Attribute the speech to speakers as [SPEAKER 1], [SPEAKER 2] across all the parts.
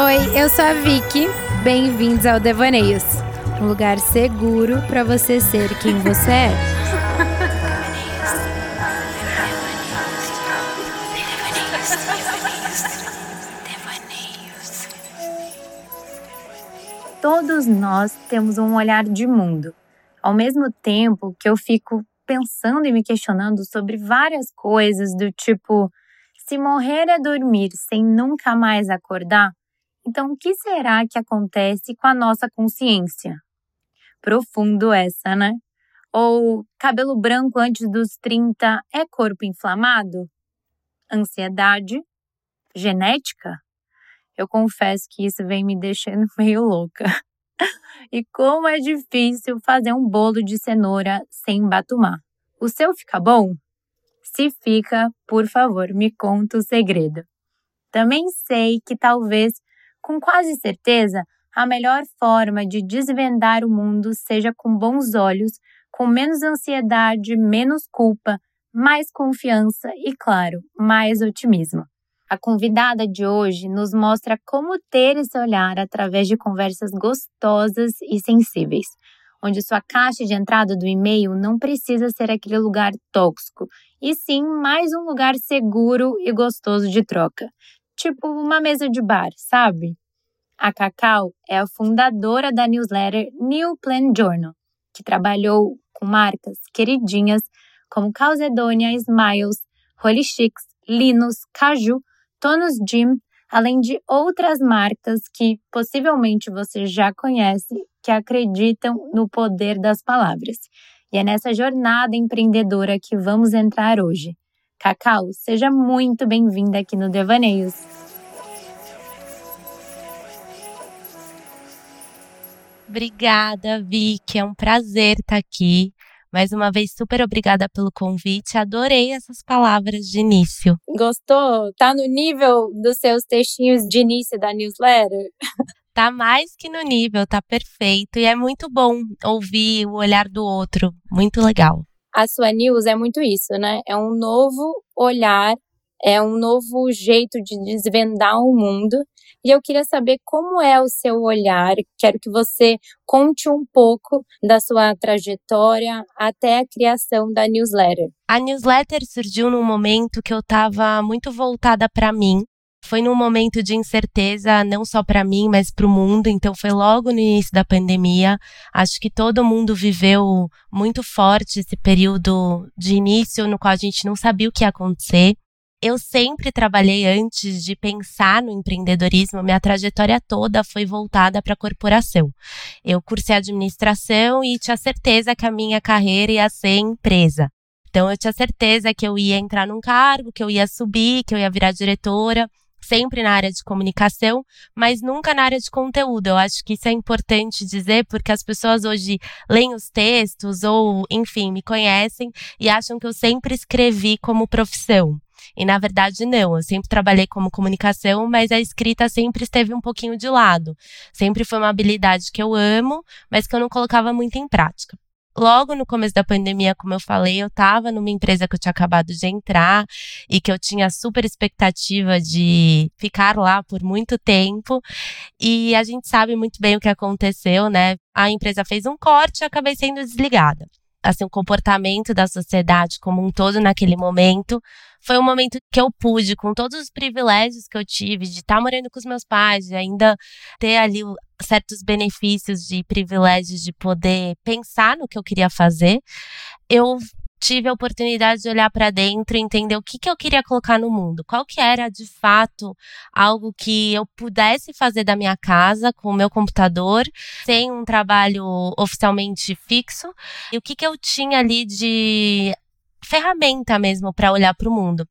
[SPEAKER 1] Oi, eu sou a Vicky. Bem-vindos ao Devaneios, um lugar seguro para você ser quem você é. Todos nós temos um olhar de mundo. Ao mesmo tempo que eu fico pensando e me questionando sobre várias coisas do tipo: se morrer é dormir sem nunca mais acordar, então, o que será que acontece com a nossa consciência? Profundo essa, né? Ou cabelo branco antes dos 30 é corpo inflamado? Ansiedade? Genética? Eu confesso que isso vem me deixando meio louca. e como é difícil fazer um bolo de cenoura sem batumar. O seu fica bom? Se fica, por favor, me conta o segredo. Também sei que talvez com quase certeza, a melhor forma de desvendar o mundo seja com bons olhos, com menos ansiedade, menos culpa, mais confiança e, claro, mais otimismo. A convidada de hoje nos mostra como ter esse olhar através de conversas gostosas e sensíveis, onde sua caixa de entrada do e-mail não precisa ser aquele lugar tóxico, e sim mais um lugar seguro e gostoso de troca, tipo uma mesa de bar, sabe? A Cacau é a fundadora da newsletter New Plan Journal, que trabalhou com marcas queridinhas como Calzedonia, Smiles, Holy Chicks, Linus, Caju, Tonus Gym, além de outras marcas que possivelmente você já conhece que acreditam no poder das palavras. E é nessa jornada empreendedora que vamos entrar hoje. Cacau, seja muito bem-vinda aqui no Devaneios.
[SPEAKER 2] Obrigada, Vicky. É um prazer estar aqui. Mais uma vez, super obrigada pelo convite. Adorei essas palavras de início.
[SPEAKER 1] Gostou? Tá no nível dos seus textinhos de início da newsletter?
[SPEAKER 2] Tá mais que no nível, tá perfeito. E é muito bom ouvir o olhar do outro. Muito legal
[SPEAKER 1] a sua news é muito isso, né? É um novo olhar, é um novo jeito de desvendar o mundo. E eu queria saber como é o seu olhar. Quero que você conte um pouco da sua trajetória até a criação da newsletter.
[SPEAKER 2] A newsletter surgiu num momento que eu estava muito voltada para mim, foi num momento de incerteza, não só para mim, mas para o mundo. Então, foi logo no início da pandemia. Acho que todo mundo viveu muito forte esse período de início, no qual a gente não sabia o que ia acontecer. Eu sempre trabalhei antes de pensar no empreendedorismo, minha trajetória toda foi voltada para a corporação. Eu cursei administração e tinha certeza que a minha carreira ia ser empresa. Então eu tinha certeza que eu ia entrar num cargo, que eu ia subir, que eu ia virar diretora sempre na área de comunicação, mas nunca na área de conteúdo. Eu acho que isso é importante dizer, porque as pessoas hoje leem os textos ou, enfim, me conhecem e acham que eu sempre escrevi como profissão. E na verdade não, eu sempre trabalhei como comunicação, mas a escrita sempre esteve um pouquinho de lado. Sempre foi uma habilidade que eu amo, mas que eu não colocava muito em prática logo no começo da pandemia, como eu falei, eu estava numa empresa que eu tinha acabado de entrar e que eu tinha super expectativa de ficar lá por muito tempo. E a gente sabe muito bem o que aconteceu, né? A empresa fez um corte e acabei sendo desligada assim, o comportamento da sociedade como um todo naquele momento. Foi um momento que eu pude, com todos os privilégios que eu tive, de estar morando com os meus pais, de ainda ter ali certos benefícios de privilégios de poder pensar no que eu queria fazer, eu tive a oportunidade de olhar para dentro e entender o que, que eu queria colocar no mundo. Qual que era, de fato, algo que eu pudesse fazer da minha casa com o meu computador, sem um trabalho oficialmente fixo. E o que, que eu tinha ali de ferramenta mesmo para olhar para o mundo.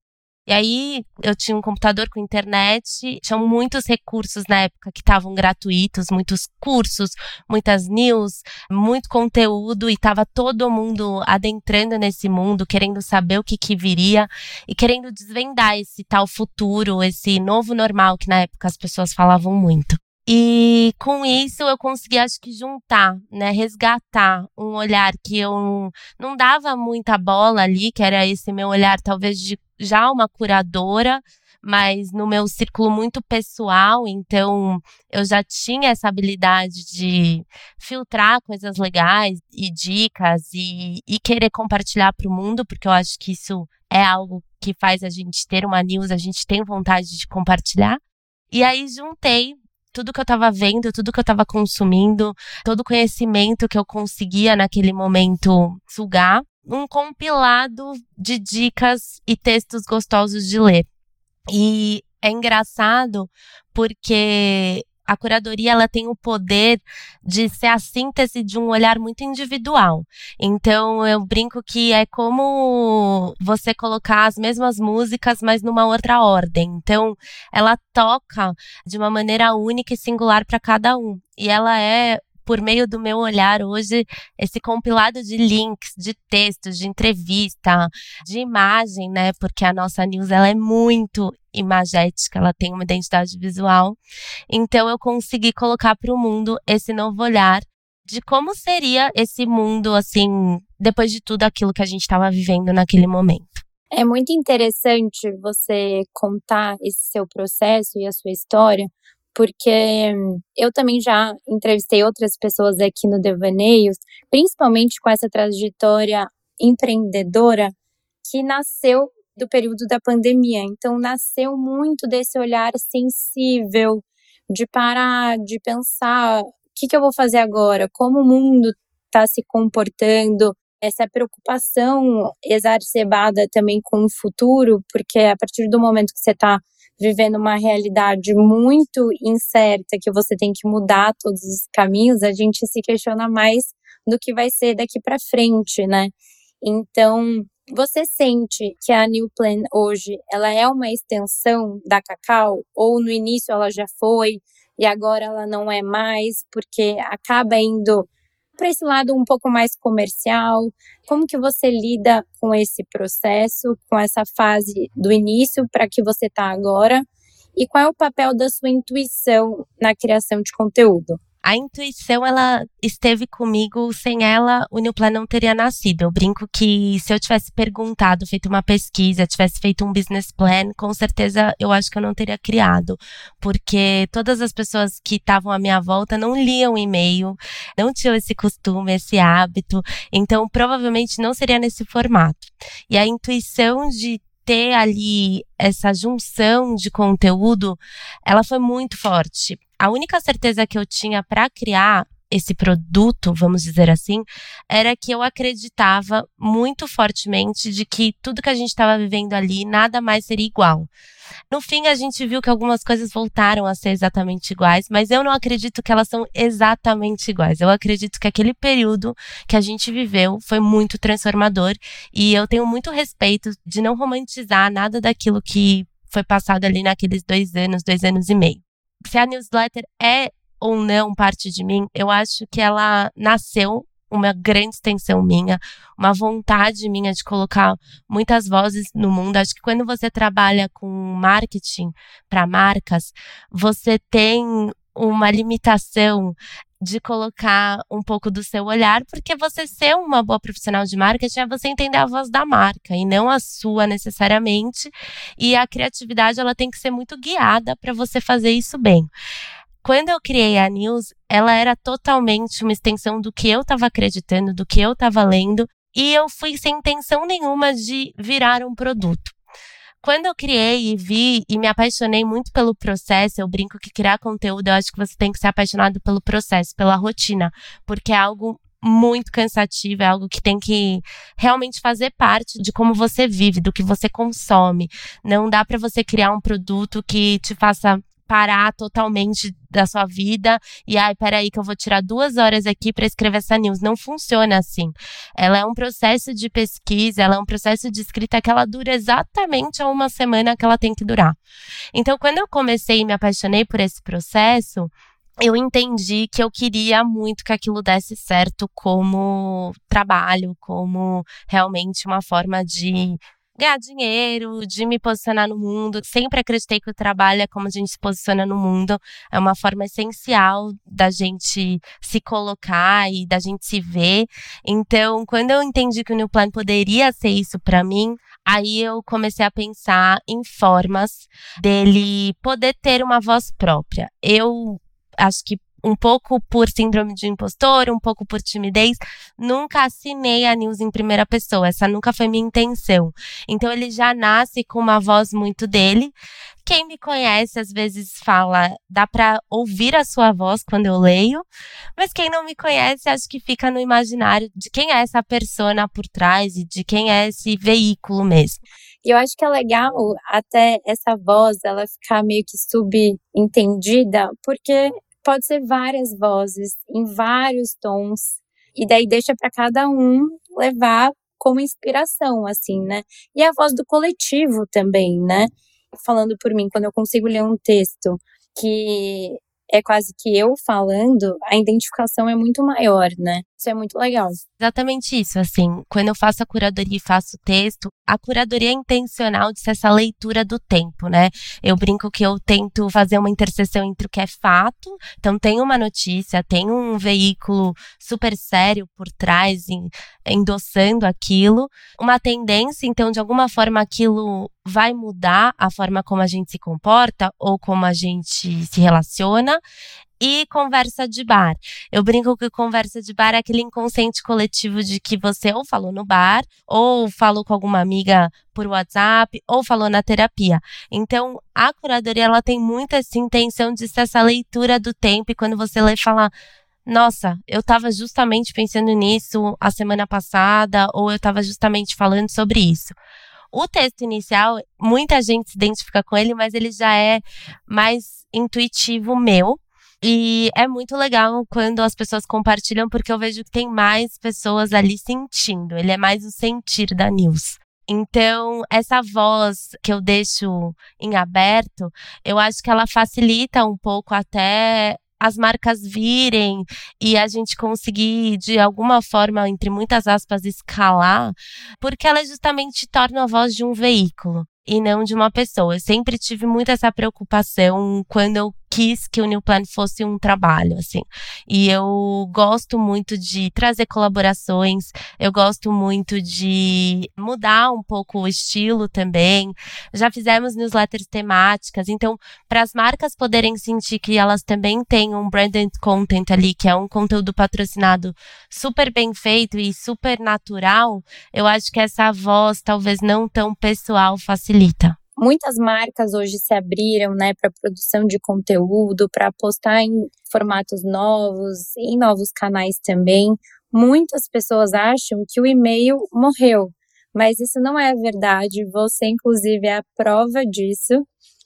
[SPEAKER 2] E aí eu tinha um computador com internet, tinham muitos recursos na época que estavam gratuitos, muitos cursos, muitas news, muito conteúdo e estava todo mundo adentrando nesse mundo, querendo saber o que, que viria e querendo desvendar esse tal futuro, esse novo normal que na época as pessoas falavam muito. E com isso eu consegui, acho que, juntar, né, resgatar um olhar que eu não dava muita bola ali, que era esse meu olhar, talvez, de já uma curadora, mas no meu círculo muito pessoal, então eu já tinha essa habilidade de filtrar coisas legais e dicas e, e querer compartilhar para o mundo, porque eu acho que isso é algo que faz a gente ter uma news, a gente tem vontade de compartilhar. E aí juntei tudo que eu estava vendo, tudo que eu estava consumindo, todo o conhecimento que eu conseguia naquele momento sugar, um compilado de dicas e textos gostosos de ler. E é engraçado porque a curadoria ela tem o poder de ser a síntese de um olhar muito individual. Então eu brinco que é como você colocar as mesmas músicas, mas numa outra ordem. Então ela toca de uma maneira única e singular para cada um. E ela é por meio do meu olhar hoje, esse compilado de links, de textos, de entrevista, de imagem, né? Porque a nossa news ela é muito imagética, ela tem uma identidade visual. Então eu consegui colocar para o mundo esse novo olhar de como seria esse mundo assim, depois de tudo aquilo que a gente estava vivendo naquele momento.
[SPEAKER 1] É muito interessante você contar esse seu processo e a sua história, porque eu também já entrevistei outras pessoas aqui no Devaneios, principalmente com essa trajetória empreendedora que nasceu do período da pandemia. Então, nasceu muito desse olhar sensível, de parar, de pensar: o que, que eu vou fazer agora? Como o mundo está se comportando? Essa preocupação exacerbada também com o futuro, porque a partir do momento que você está vivendo uma realidade muito incerta, que você tem que mudar todos os caminhos, a gente se questiona mais do que vai ser daqui para frente, né? Então, você sente que a New Plan hoje, ela é uma extensão da Cacau ou no início ela já foi e agora ela não é mais, porque acaba indo para esse lado um pouco mais comercial? Como que você lida com esse processo, com essa fase do início para que você está agora? E qual é o papel da sua intuição na criação de conteúdo?
[SPEAKER 2] A intuição ela esteve comigo, sem ela o New Plan não teria nascido. Eu brinco que se eu tivesse perguntado, feito uma pesquisa, tivesse feito um business plan, com certeza eu acho que eu não teria criado, porque todas as pessoas que estavam à minha volta não liam e-mail, não tinham esse costume, esse hábito, então provavelmente não seria nesse formato. E a intuição de ter ali essa junção de conteúdo, ela foi muito forte a única certeza que eu tinha para criar esse produto, vamos dizer assim, era que eu acreditava muito fortemente de que tudo que a gente estava vivendo ali nada mais seria igual. No fim, a gente viu que algumas coisas voltaram a ser exatamente iguais, mas eu não acredito que elas são exatamente iguais. Eu acredito que aquele período que a gente viveu foi muito transformador e eu tenho muito respeito de não romantizar nada daquilo que foi passado ali naqueles dois anos, dois anos e meio se a newsletter é ou não parte de mim, eu acho que ela nasceu uma grande extensão minha, uma vontade minha de colocar muitas vozes no mundo. Acho que quando você trabalha com marketing para marcas, você tem uma limitação de colocar um pouco do seu olhar, porque você ser uma boa profissional de marketing é você entender a voz da marca e não a sua necessariamente. E a criatividade ela tem que ser muito guiada para você fazer isso bem. Quando eu criei a News, ela era totalmente uma extensão do que eu estava acreditando, do que eu estava lendo, e eu fui sem intenção nenhuma de virar um produto. Quando eu criei e vi e me apaixonei muito pelo processo, eu brinco que criar conteúdo, eu acho que você tem que ser apaixonado pelo processo, pela rotina, porque é algo muito cansativo, é algo que tem que realmente fazer parte de como você vive, do que você consome. Não dá para você criar um produto que te faça parar totalmente da sua vida e ai, peraí que eu vou tirar duas horas aqui para escrever essa news. Não funciona assim. Ela é um processo de pesquisa, ela é um processo de escrita que ela dura exatamente a uma semana que ela tem que durar. Então, quando eu comecei e me apaixonei por esse processo, eu entendi que eu queria muito que aquilo desse certo como trabalho, como realmente uma forma de ganhar dinheiro, de me posicionar no mundo. Sempre acreditei que o trabalho é como a gente se posiciona no mundo, é uma forma essencial da gente se colocar e da gente se ver. Então, quando eu entendi que o New Plan poderia ser isso para mim, Aí eu comecei a pensar em formas dele poder ter uma voz própria. Eu acho que um pouco por síndrome de impostor, um pouco por timidez, nunca assinei a news em primeira pessoa. Essa nunca foi minha intenção. Então ele já nasce com uma voz muito dele. Quem me conhece às vezes fala, dá para ouvir a sua voz quando eu leio, mas quem não me conhece acho que fica no imaginário de quem é essa persona por trás e de quem é esse veículo mesmo.
[SPEAKER 1] E eu acho que é legal até essa voz ela ficar meio que subentendida, porque pode ser várias vozes, em vários tons, e daí deixa para cada um levar como inspiração, assim, né? E a voz do coletivo também, né? Falando por mim, quando eu consigo ler um texto que é quase que eu falando, a identificação é muito maior, né? Isso é muito legal.
[SPEAKER 2] Exatamente isso, assim, quando eu faço a curadoria e faço texto, a curadoria é intencional de ser essa leitura do tempo, né? Eu brinco que eu tento fazer uma interseção entre o que é fato, então tem uma notícia, tem um veículo super sério por trás, endossando aquilo, uma tendência, então de alguma forma aquilo vai mudar a forma como a gente se comporta ou como a gente se relaciona e conversa de bar. Eu brinco que conversa de bar é aquele inconsciente coletivo de que você ou falou no bar, ou falou com alguma amiga por WhatsApp, ou falou na terapia. Então, a curadoria ela tem muito essa intenção de ser essa leitura do tempo e quando você lê fala nossa, eu estava justamente pensando nisso a semana passada, ou eu estava justamente falando sobre isso. O texto inicial, muita gente se identifica com ele, mas ele já é mais intuitivo meu. E é muito legal quando as pessoas compartilham, porque eu vejo que tem mais pessoas ali sentindo. Ele é mais o sentir da news. Então, essa voz que eu deixo em aberto, eu acho que ela facilita um pouco até as marcas virem e a gente conseguir, de alguma forma, entre muitas aspas, escalar, porque ela justamente torna a voz de um veículo e não de uma pessoa. Eu sempre tive muito essa preocupação quando eu quis que o New Plan fosse um trabalho, assim. E eu gosto muito de trazer colaborações, eu gosto muito de mudar um pouco o estilo também. Já fizemos newsletters temáticas, então, para as marcas poderem sentir que elas também têm um branded content ali, que é um conteúdo patrocinado super bem feito e super natural, eu acho que essa voz, talvez não tão pessoal, facilita.
[SPEAKER 1] Muitas marcas hoje se abriram, né, para produção de conteúdo, para postar em formatos novos, em novos canais também. Muitas pessoas acham que o e-mail morreu, mas isso não é verdade. Você, inclusive, é a prova disso.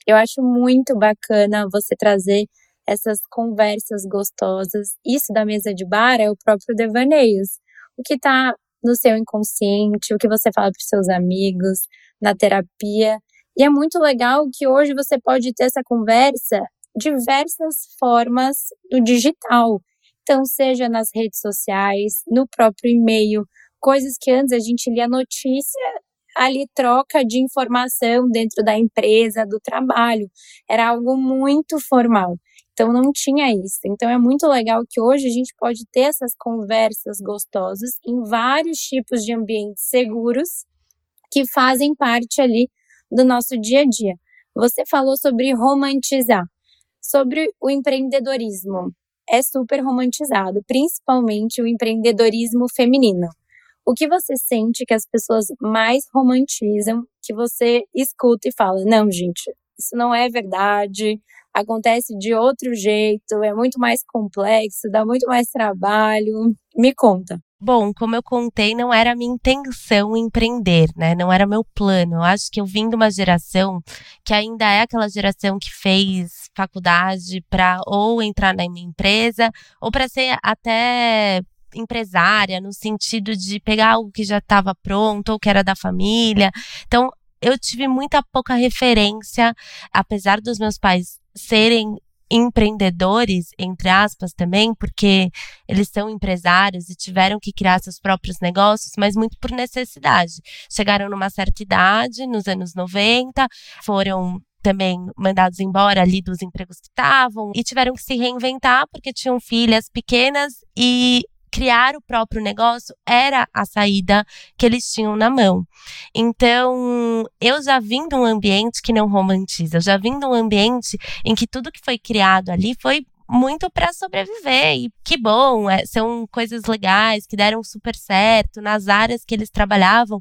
[SPEAKER 1] Eu acho muito bacana você trazer essas conversas gostosas. Isso da mesa de bar é o próprio devaneios. O que está no seu inconsciente, o que você fala para seus amigos, na terapia. E é muito legal que hoje você pode ter essa conversa diversas formas do digital. Então, seja nas redes sociais, no próprio e-mail, coisas que antes a gente lia notícia ali troca de informação dentro da empresa, do trabalho. Era algo muito formal. Então não tinha isso. Então é muito legal que hoje a gente pode ter essas conversas gostosas em vários tipos de ambientes seguros que fazem parte ali do nosso dia a dia. Você falou sobre romantizar, sobre o empreendedorismo. É super romantizado, principalmente o empreendedorismo feminino. O que você sente que as pessoas mais romantizam, que você escuta e fala: não, gente, isso não é verdade, acontece de outro jeito, é muito mais complexo, dá muito mais trabalho. Me conta.
[SPEAKER 2] Bom, como eu contei, não era minha intenção empreender, né? Não era meu plano. Eu acho que eu vim de uma geração que ainda é aquela geração que fez faculdade para ou entrar na minha empresa ou para ser até empresária, no sentido de pegar algo que já estava pronto ou que era da família. Então, eu tive muita pouca referência, apesar dos meus pais serem empreendedores, entre aspas, também, porque eles são empresários e tiveram que criar seus próprios negócios, mas muito por necessidade. Chegaram numa certa idade, nos anos 90, foram também mandados embora ali dos empregos que estavam e tiveram que se reinventar porque tinham filhas pequenas e criar o próprio negócio era a saída que eles tinham na mão. Então, eu já vim de um ambiente que não romantiza, eu já vim de um ambiente em que tudo que foi criado ali foi muito para sobreviver. E que bom, é, são coisas legais que deram super certo nas áreas que eles trabalhavam.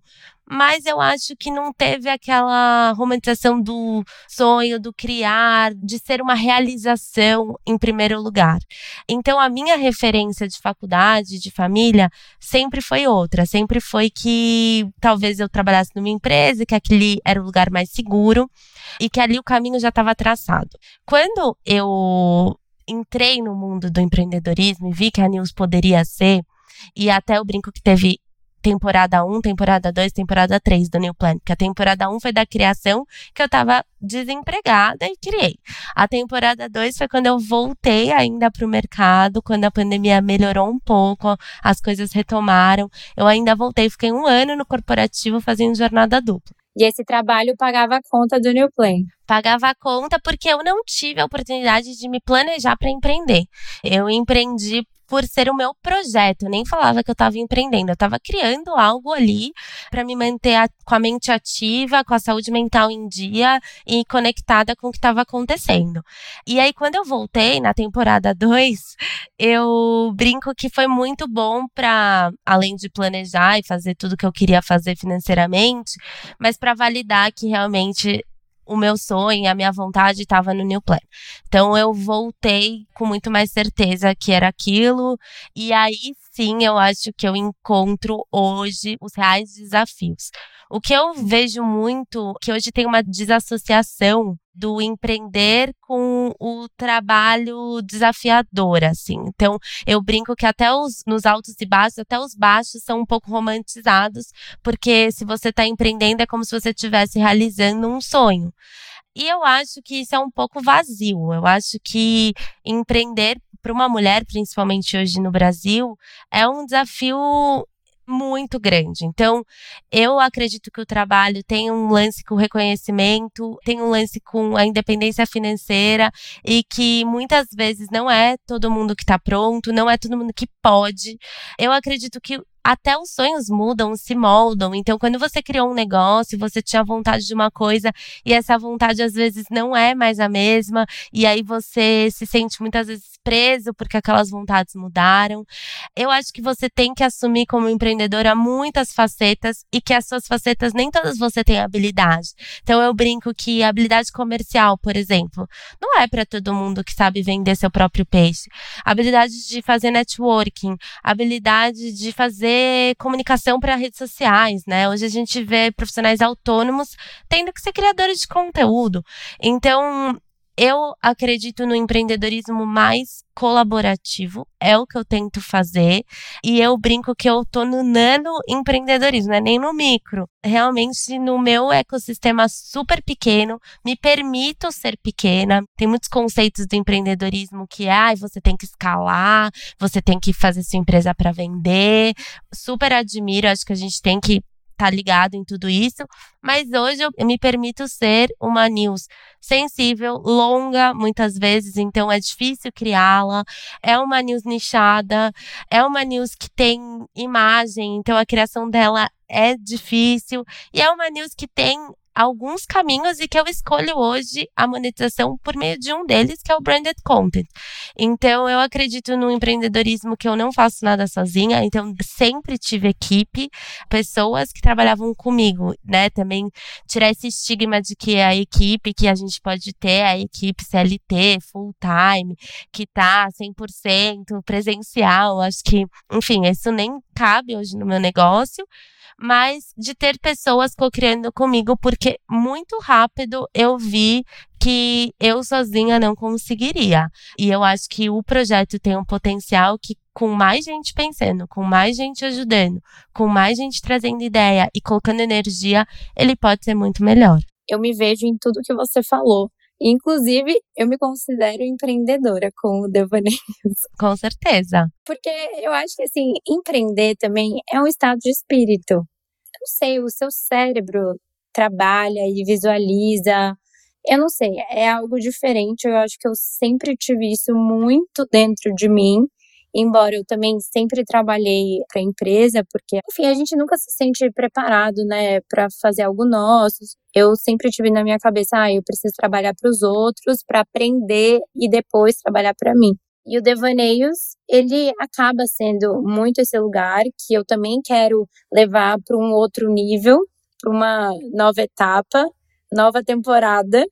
[SPEAKER 2] Mas eu acho que não teve aquela romantização do sonho, do criar, de ser uma realização em primeiro lugar. Então, a minha referência de faculdade, de família, sempre foi outra. Sempre foi que talvez eu trabalhasse numa empresa, que aquele era o lugar mais seguro e que ali o caminho já estava traçado. Quando eu entrei no mundo do empreendedorismo e vi que a News poderia ser, e até eu brinco que teve temporada 1, temporada 2, temporada 3 do New Plan. Que a temporada 1 foi da criação, que eu tava desempregada e criei. A temporada 2 foi quando eu voltei ainda para o mercado, quando a pandemia melhorou um pouco, as coisas retomaram. Eu ainda voltei, fiquei um ano no corporativo fazendo jornada dupla.
[SPEAKER 1] E esse trabalho pagava a conta do New Plan?
[SPEAKER 2] Pagava a conta porque eu não tive a oportunidade de me planejar para empreender. Eu empreendi por ser o meu projeto. Nem falava que eu estava empreendendo, eu estava criando algo ali para me manter a, com a mente ativa, com a saúde mental em dia e conectada com o que estava acontecendo. E aí, quando eu voltei na temporada 2, eu brinco que foi muito bom para, além de planejar e fazer tudo que eu queria fazer financeiramente, mas para validar que realmente o meu sonho, a minha vontade estava no New Plan. Então eu voltei com muito mais certeza que era aquilo, e aí sim eu acho que eu encontro hoje os reais desafios. O que eu vejo muito, que hoje tem uma desassociação do empreender com o trabalho desafiador, assim. Então, eu brinco que até os nos altos e baixos, até os baixos são um pouco romantizados, porque se você está empreendendo é como se você estivesse realizando um sonho. E eu acho que isso é um pouco vazio. Eu acho que empreender para uma mulher, principalmente hoje no Brasil, é um desafio muito grande. Então, eu acredito que o trabalho tem um lance com reconhecimento, tem um lance com a independência financeira e que muitas vezes não é todo mundo que está pronto, não é todo mundo que pode. Eu acredito que até os sonhos mudam, se moldam. Então, quando você criou um negócio, você tinha vontade de uma coisa e essa vontade às vezes não é mais a mesma, e aí você se sente muitas vezes preso porque aquelas vontades mudaram. Eu acho que você tem que assumir como empreendedora muitas facetas e que as suas facetas nem todas você tem habilidade. Então, eu brinco que habilidade comercial, por exemplo, não é para todo mundo que sabe vender seu próprio peixe. Habilidade de fazer networking, habilidade de fazer fazer comunicação para redes sociais, né? Hoje a gente vê profissionais autônomos tendo que ser criadores de conteúdo. Então, eu acredito no empreendedorismo mais colaborativo, é o que eu tento fazer, e eu brinco que eu tô no nano empreendedorismo, não é nem no micro. Realmente, no meu ecossistema super pequeno, me permito ser pequena. Tem muitos conceitos do empreendedorismo que ah, você tem que escalar, você tem que fazer sua empresa para vender. Super admiro, acho que a gente tem que tá ligado em tudo isso, mas hoje eu me permito ser uma news sensível, longa muitas vezes, então é difícil criá-la. É uma news nichada, é uma news que tem imagem, então a criação dela é difícil e é uma news que tem alguns caminhos e que eu escolho hoje a monetização por meio de um deles, que é o branded content. Então, eu acredito no empreendedorismo que eu não faço nada sozinha, então sempre tive equipe, pessoas que trabalhavam comigo, né? Também tirar esse estigma de que a equipe que a gente pode ter, a equipe CLT, full time, que tá 100% presencial, acho que, enfim, isso nem cabe hoje no meu negócio mas de ter pessoas co-criando comigo, porque muito rápido eu vi que eu sozinha não conseguiria. E eu acho que o projeto tem um potencial que com mais gente pensando, com mais gente ajudando, com mais gente trazendo ideia e colocando energia, ele pode ser muito melhor.
[SPEAKER 1] Eu me vejo em tudo que você falou. Inclusive, eu me considero empreendedora com o Devaneios.
[SPEAKER 2] Com certeza.
[SPEAKER 1] Porque eu acho que, assim, empreender também é um estado de espírito. Não sei, o seu cérebro trabalha e visualiza. Eu não sei, é algo diferente. Eu acho que eu sempre tive isso muito dentro de mim. embora eu também sempre trabalhei para empresa, porque, enfim, a gente nunca se sente preparado, né, para fazer algo nosso. Eu sempre tive na minha cabeça, ah, eu preciso trabalhar para os outros, para aprender e depois trabalhar para mim. E o Devaneios, ele acaba sendo muito esse lugar que eu também quero levar para um outro nível, para uma nova etapa, nova temporada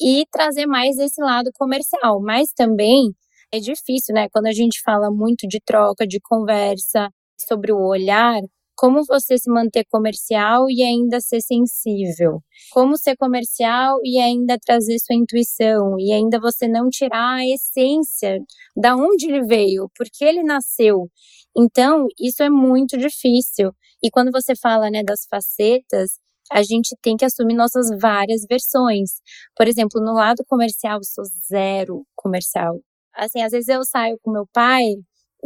[SPEAKER 1] e trazer mais esse lado comercial, mas também é difícil, né? Quando a gente fala muito de troca, de conversa, sobre o olhar, como você se manter comercial e ainda ser sensível? Como ser comercial e ainda trazer sua intuição e ainda você não tirar a essência da onde ele veio, porque ele nasceu. Então, isso é muito difícil. E quando você fala, né, das facetas, a gente tem que assumir nossas várias versões. Por exemplo, no lado comercial, eu sou zero comercial. Assim, às vezes eu saio com meu pai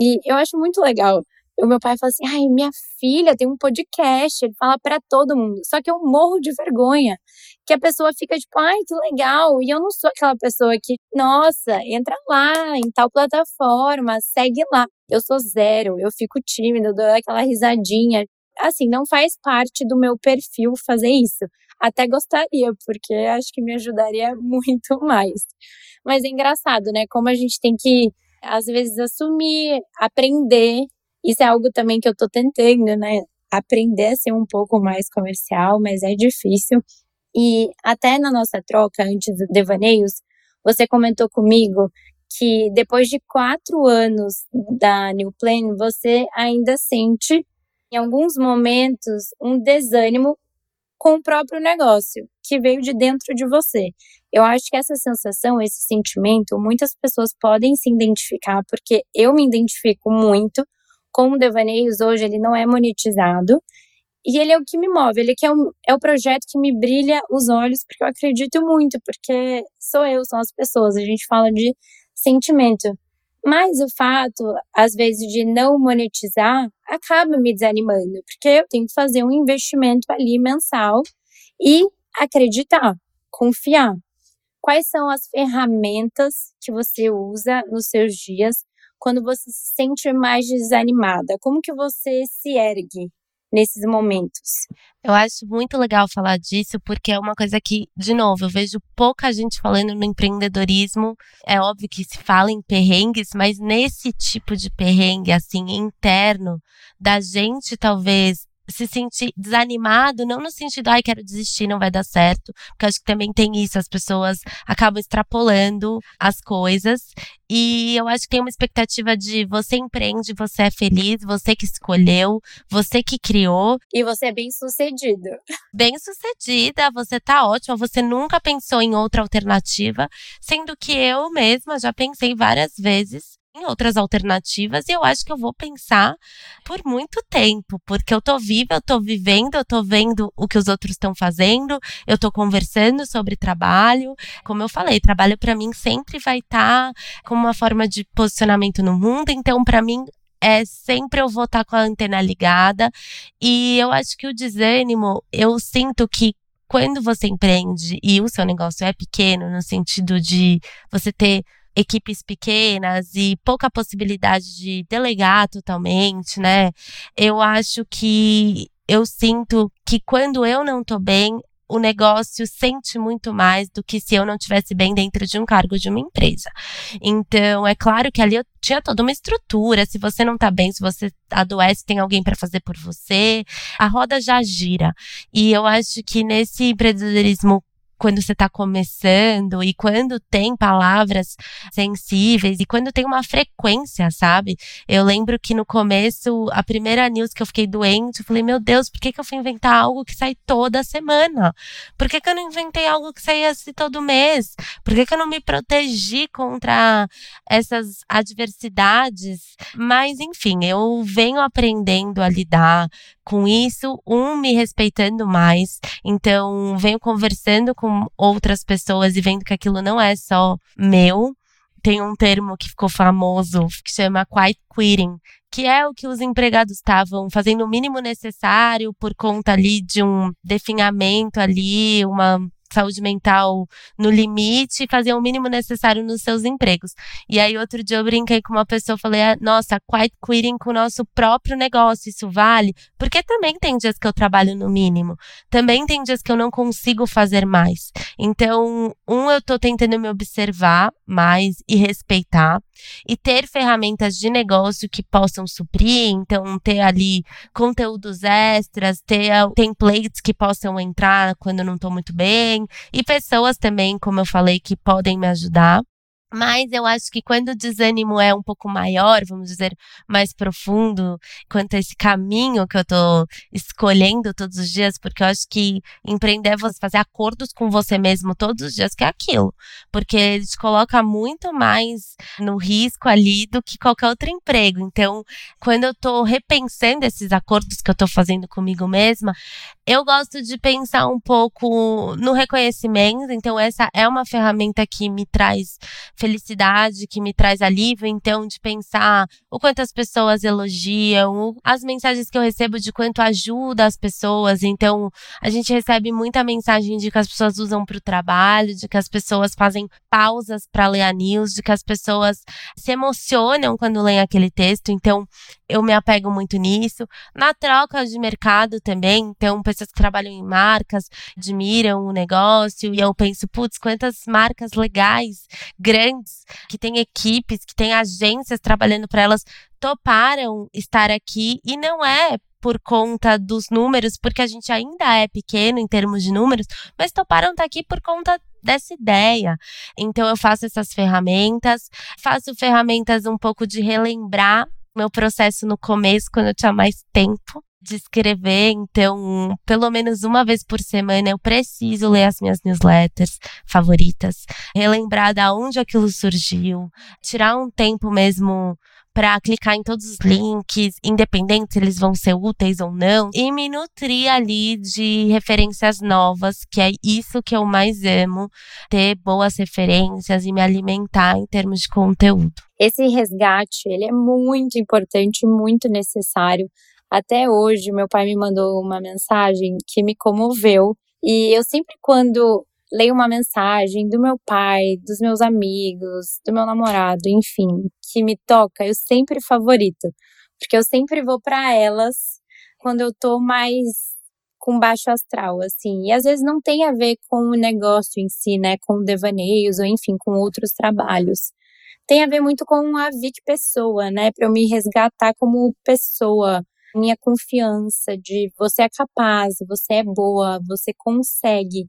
[SPEAKER 1] e eu acho muito legal. O meu pai fala assim: ai, minha filha tem um podcast, ele fala para todo mundo. Só que eu morro de vergonha. Que a pessoa fica tipo, ai, que legal. E eu não sou aquela pessoa que, nossa, entra lá em tal plataforma, segue lá. Eu sou zero, eu fico tímida, dou aquela risadinha. Assim, não faz parte do meu perfil fazer isso. Até gostaria, porque acho que me ajudaria muito mais. Mas é engraçado, né? Como a gente tem que, às vezes, assumir, aprender. Isso é algo também que eu tô tentando, né? Aprender a ser um pouco mais comercial, mas é difícil. E até na nossa troca, antes do Devaneios, você comentou comigo que depois de quatro anos da New Plan, você ainda sente, em alguns momentos, um desânimo com o próprio negócio, que veio de dentro de você. Eu acho que essa sensação, esse sentimento, muitas pessoas podem se identificar, porque eu me identifico muito com Devaneios hoje, ele não é monetizado. E ele é o que me move, ele que é o, é o projeto que me brilha os olhos, porque eu acredito muito, porque sou eu, são as pessoas, a gente fala de sentimento. Mas o fato, às vezes, de não monetizar acaba me desanimando, porque eu tenho que fazer um investimento ali mensal e acreditar, confiar. Quais são as ferramentas que você usa nos seus dias quando você se sente mais desanimada? Como que você se ergue nesses momentos?
[SPEAKER 2] Eu acho muito legal falar disso, porque é uma coisa que, de novo, eu vejo pouca gente falando no empreendedorismo. É óbvio que se fala em perrengues, mas nesse tipo de perrengue, assim, interno, da gente talvez se sentir desanimado, não no sentido, ai, quero desistir, não vai dar certo, porque acho que também tem isso, as pessoas acabam extrapolando as coisas. E eu acho que tem uma expectativa de você empreende, você é feliz, você que escolheu, você que criou.
[SPEAKER 1] E você é bem sucedido.
[SPEAKER 2] Bem sucedida, você tá ótima, você nunca pensou em outra alternativa, sendo que eu mesma já pensei várias vezes outras alternativas e eu acho que eu vou pensar por muito tempo, porque eu tô viva, eu tô vivendo, eu tô vendo o que os outros estão fazendo, eu tô conversando sobre trabalho. Como eu falei, trabalho para mim sempre vai estar tá como uma forma de posicionamento no mundo, então para mim é sempre eu vou estar tá com a antena ligada e eu acho que o desânimo, eu sinto que quando você empreende e o seu negócio é pequeno, no sentido de você ter equipes pequenas e pouca possibilidade de delegar totalmente, né? Eu acho que eu sinto que quando eu não tô bem, o negócio sente muito mais do que se eu não tivesse bem dentro de um cargo de uma empresa. Então, é claro que ali eu tinha toda uma estrutura. Se você não tá bem, se você adoece, tem alguém para fazer por você. A roda já gira. E eu acho que nesse empreendedorismo quando você está começando e quando tem palavras sensíveis e quando tem uma frequência, sabe? Eu lembro que no começo, a primeira news que eu fiquei doente, eu falei, meu Deus, por que, que eu fui inventar algo que sai toda semana? Por que, que eu não inventei algo que saísse todo mês? Por que, que eu não me protegi contra essas adversidades? Mas, enfim, eu venho aprendendo a lidar com isso, um me respeitando mais. Então, venho conversando com outras pessoas e vendo que aquilo não é só meu. Tem um termo que ficou famoso que chama quiet quitting, que é o que os empregados estavam fazendo o mínimo necessário por conta ali de um definhamento ali, uma saúde mental no limite e fazer o mínimo necessário nos seus empregos. E aí, outro dia eu brinquei com uma pessoa, falei, ah, nossa, quiet quitting com o nosso próprio negócio, isso vale? Porque também tem dias que eu trabalho no mínimo, também tem dias que eu não consigo fazer mais. Então, um, eu tô tentando me observar mais e respeitar e ter ferramentas de negócio que possam suprir, então ter ali conteúdos extras, ter templates que possam entrar quando eu não estou muito bem e pessoas também, como eu falei, que podem me ajudar. Mas eu acho que quando o desânimo é um pouco maior, vamos dizer, mais profundo, quanto a esse caminho que eu tô escolhendo todos os dias, porque eu acho que empreender é você fazer acordos com você mesmo todos os dias, que é aquilo. Porque ele te coloca muito mais no risco ali do que qualquer outro emprego. Então, quando eu tô repensando esses acordos que eu tô fazendo comigo mesma, eu gosto de pensar um pouco no reconhecimento. Então, essa é uma ferramenta que me traz que me traz alívio, então, de pensar o quanto as pessoas elogiam, as mensagens que eu recebo de quanto ajuda as pessoas. Então, a gente recebe muita mensagem de que as pessoas usam para o trabalho, de que as pessoas fazem pausas para ler a news, de que as pessoas se emocionam quando leem aquele texto. Então, eu me apego muito nisso. Na troca de mercado também, então, pessoas que trabalham em marcas admiram o negócio e eu penso, putz, quantas marcas legais, grandes grandes, que têm equipes, que têm agências trabalhando para elas, toparam estar aqui e não é por conta dos números, porque a gente ainda é pequeno em termos de números, mas toparam estar aqui por conta dessa ideia. Então eu faço essas ferramentas, faço ferramentas um pouco de relembrar meu processo no começo, quando eu tinha mais tempo de escrever, então, pelo menos uma vez por semana eu preciso ler as minhas newsletters favoritas, relembrar da onde aquilo surgiu, tirar um tempo mesmo para clicar em todos os links, independente se eles vão ser úteis ou não, e me nutrir ali de referências novas, que é isso que eu mais amo, ter boas referências e me alimentar em termos de conteúdo.
[SPEAKER 1] Esse resgate, ele é muito importante, muito necessário até hoje, meu pai me mandou uma mensagem que me comoveu. E eu sempre, quando leio uma mensagem do meu pai, dos meus amigos, do meu namorado, enfim, que me toca, eu sempre favorito. Porque eu sempre vou para elas quando eu tô mais com baixo astral, assim. E às vezes não tem a ver com o negócio em si, né? Com devaneios ou enfim, com outros trabalhos. Tem a ver muito com a Vic pessoa, né? Para eu me resgatar como pessoa, minha confiança de você é capaz, você é boa, você consegue.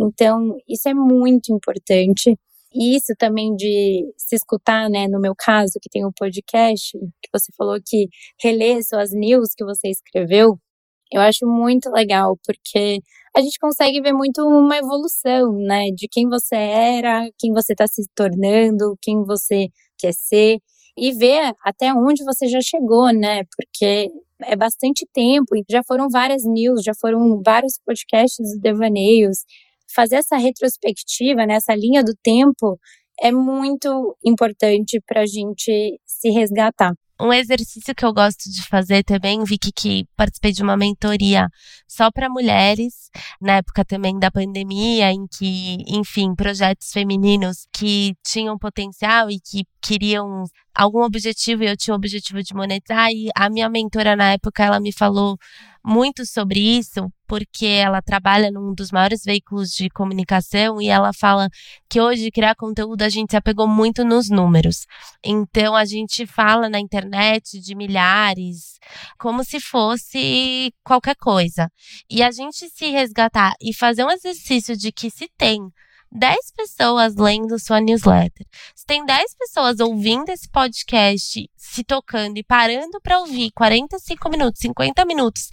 [SPEAKER 1] Então, isso é muito importante. E isso também de se escutar, né, no meu caso, que tem o um podcast, que você falou que relê suas news que você escreveu, eu acho muito legal, porque a gente consegue ver muito uma evolução, né, de quem você era, quem você está se tornando, quem você quer ser, e ver até onde você já chegou, né, porque é bastante tempo, e já foram várias news, já foram vários podcasts de devaneios. Fazer essa retrospectiva, né, essa linha do tempo, é muito importante para a gente se resgatar.
[SPEAKER 2] Um exercício que eu gosto de fazer também, vi que, participei de uma mentoria só para mulheres, na época também da pandemia, em que, enfim, projetos femininos que tinham potencial e que queriam algum objetivo, e eu tinha o objetivo de monetizar, e a minha mentora na época, ela me falou muito sobre isso, porque ela trabalha num dos maiores veículos de comunicação e ela fala que hoje criar conteúdo a gente se apegou muito nos números. Então a gente fala na internet de milhares, como se fosse qualquer coisa. E a gente se resgatar e fazer um exercício de que se tem 10 pessoas lendo sua newsletter, se tem 10 pessoas ouvindo esse podcast, se tocando e parando para ouvir 45 minutos, 50 minutos,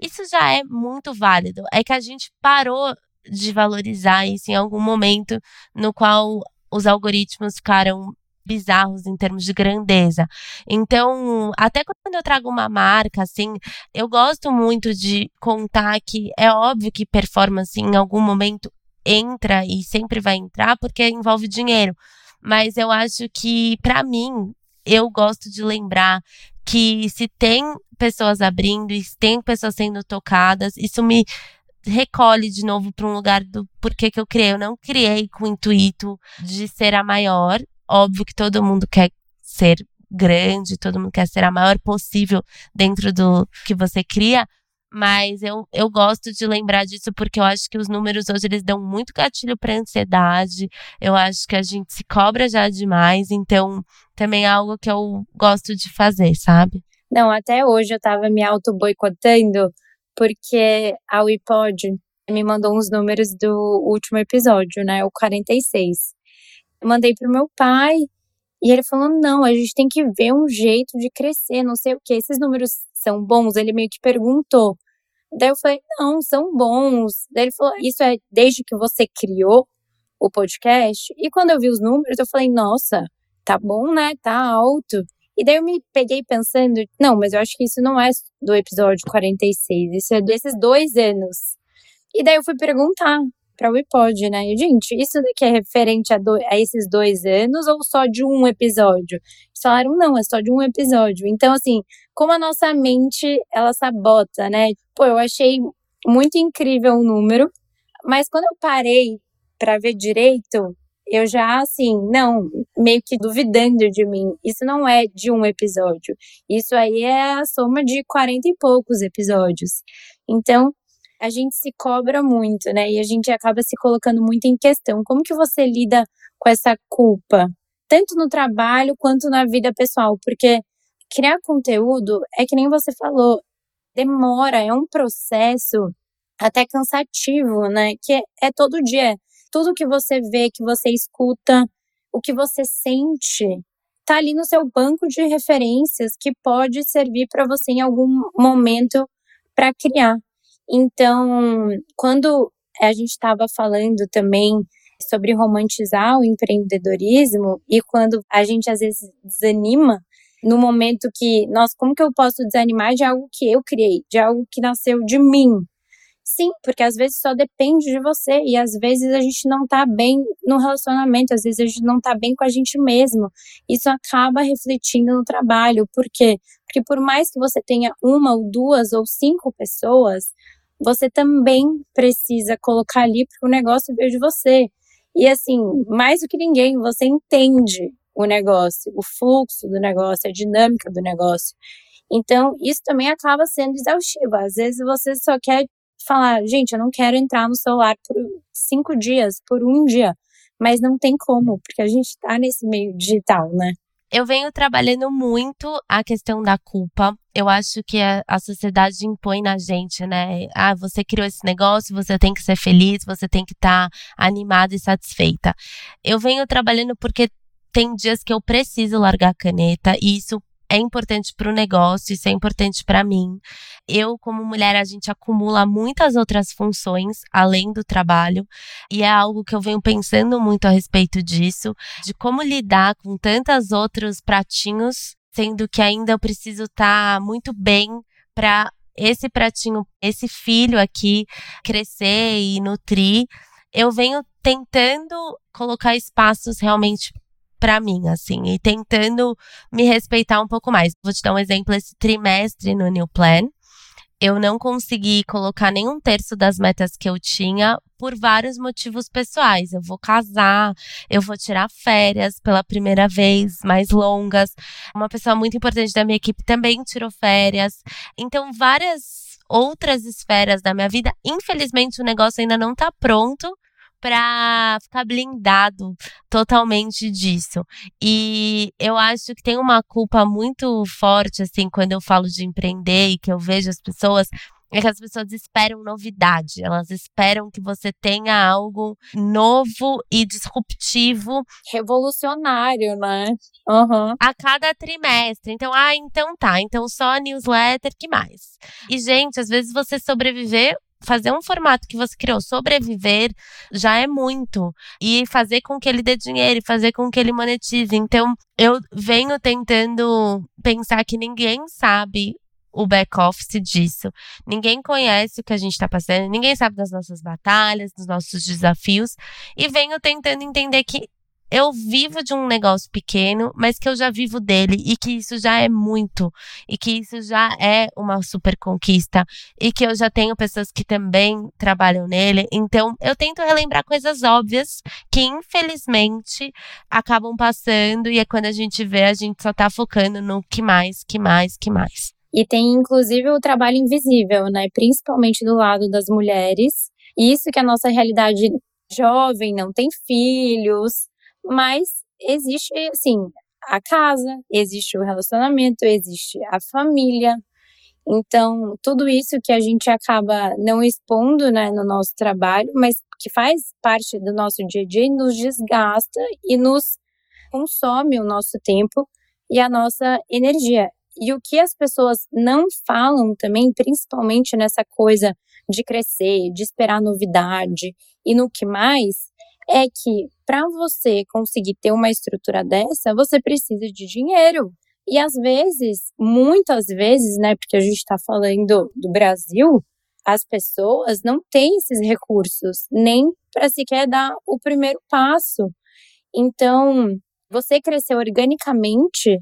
[SPEAKER 2] isso já é muito válido. É que a gente parou de valorizar isso em algum momento no qual os algoritmos ficaram bizarros em termos de grandeza. Então, até quando eu trago uma marca, assim, eu gosto muito de contar que é óbvio que performance em algum momento entra e sempre vai entrar porque envolve dinheiro. Mas eu acho que, para mim, eu gosto de lembrar que se tem pessoas abrindo e se tem pessoas sendo tocadas, isso me recolhe de novo para um lugar do porquê que eu criei. Eu não criei com o intuito de ser a maior. Óbvio que todo mundo quer ser grande, todo mundo quer ser a maior possível dentro do que você cria, mas eu, eu gosto de lembrar disso porque eu acho que os números hoje eles dão muito gatilho para ansiedade. Eu acho que a gente se cobra já demais, então também é algo que eu gosto de fazer, sabe?
[SPEAKER 1] Não, até hoje eu tava me auto boicotando porque a Wipod me mandou uns números do último episódio, né, o 46. Eu mandei pro meu pai e ele falou: "Não, a gente tem que ver um jeito de crescer, não sei o que. Esses números são bons?" Ele meio que perguntou. Daí eu falei: "Não, são bons." Daí ele falou: "Isso é desde que você criou o podcast?" E quando eu vi os números, eu falei: "Nossa, tá bom, né? Tá alto." E daí eu me peguei pensando, não, mas eu acho que isso não é do episódio 46, isso é desses dois anos. E daí eu fui perguntar para o iPod, né? E, gente, isso daqui é referente a, do, a, esses dois anos ou só de um episódio? Eles falaram, não, é só de um episódio. Então, assim, como a nossa mente, ela sabota, né? Pô, eu achei muito incrível o número, mas quando eu parei para ver direito, eu já, assim, não, meio que duvidando de mim. Isso não é de um episódio. Isso aí é a soma de 40 e poucos episódios. Então, a gente se cobra muito, né? E a gente acaba se colocando muito em questão. Como que você lida com essa culpa? Tanto no trabalho quanto na vida pessoal. Porque criar conteúdo é que nem você falou, demora, é um processo até cansativo, né? Que é, é todo dia tudo que você vê, que você escuta, o que você sente, tá ali no seu banco de referências que pode servir para você em algum momento para criar. Então, quando a gente estava falando também sobre romantizar o empreendedorismo e quando a gente às vezes desanima no momento que, nossa, como que eu posso desanimar de algo que eu criei, de algo que nasceu de mim, Sim, porque às vezes só depende de você e às vezes a gente não tá bem no relacionamento, às vezes a gente não tá bem com a gente mesmo. Isso acaba refletindo no trabalho. Por quê? Porque por mais que você tenha uma ou duas ou cinco pessoas, você também precisa colocar ali para o negócio ver de você. E assim, mais do que ninguém, você entende o negócio, o fluxo do negócio, a dinâmica do negócio. Então, isso também acaba sendo exaustivo. Às vezes você só quer falar, gente, eu não quero entrar no celular por cinco dias, por um dia. Mas não tem como, porque a gente tá nesse meio digital, né?
[SPEAKER 2] Eu venho trabalhando muito a questão da culpa. Eu acho que a, a, sociedade impõe na gente, né? Ah, você criou esse negócio, você tem que ser feliz, você tem que estar tá animada e satisfeita. Eu venho trabalhando porque tem dias que eu preciso largar a caneta e isso é importante para o negócio, isso é importante para mim. Eu, como mulher, a gente acumula muitas outras funções além do trabalho, e é algo que eu venho pensando muito a respeito disso, de como lidar com tantos outros pratinhos, sendo que ainda eu preciso estar tá muito bem para esse pratinho, esse filho aqui crescer e nutrir. Eu venho tentando colocar espaços realmente para mim, assim, e tentando me respeitar um pouco mais. Vou te dar um exemplo: esse trimestre no New Plan, eu não consegui colocar nenhum terço das metas que eu tinha por vários motivos pessoais. Eu vou casar, eu vou tirar férias pela primeira vez, mais longas. Uma pessoa muito importante da minha equipe também tirou férias. Então, várias outras esferas da minha vida, infelizmente o negócio ainda não está pronto para ficar blindado totalmente disso. E eu acho que tem uma culpa muito forte, assim, quando eu falo de empreender e que eu vejo as pessoas é que as pessoas esperam novidade, elas esperam que você tenha algo novo e disruptivo.
[SPEAKER 1] Revolucionário, né? Uhum.
[SPEAKER 2] A cada trimestre. Então, ah, então tá, então só newsletter, que mais? E, gente, às vezes você sobreviver fazer um formato que você criou sobreviver já é muito. E fazer com que ele dê dinheiro, fazer com que ele monetize. Então, eu venho tentando pensar que ninguém sabe o back-office disso. Ninguém conhece o que a gente está passando, ninguém sabe das nossas batalhas, dos nossos desafios. E venho tentando entender que eu vivo de um negócio pequeno, mas que eu já vivo dele e que isso já é muito e que isso já é uma super conquista e que eu já tenho pessoas que também trabalham nele. Então, eu tento relembrar coisas óbvias que infelizmente acabam passando e é quando a gente vê, a gente só tá focando no que mais, que mais, que mais.
[SPEAKER 1] E tem inclusive o trabalho invisível, né? Principalmente do lado das mulheres. Isso que a nossa realidade jovem, não tem filhos, mas existe, assim, a casa, existe o relacionamento, existe a família. Então, tudo isso que a gente acaba não expondo né, no nosso trabalho, mas que faz parte do nosso dia a dia, nos desgasta e nos consome o nosso tempo e a nossa energia. E o que as pessoas não falam também, principalmente nessa coisa de crescer, de esperar novidade e no que mais, é que para você conseguir ter uma estrutura dessa, você precisa de dinheiro. E às vezes, muitas vezes, né, porque a gente está falando do Brasil, as pessoas não têm esses recursos, nem para sequer dar o primeiro passo. Então, você crescer organicamente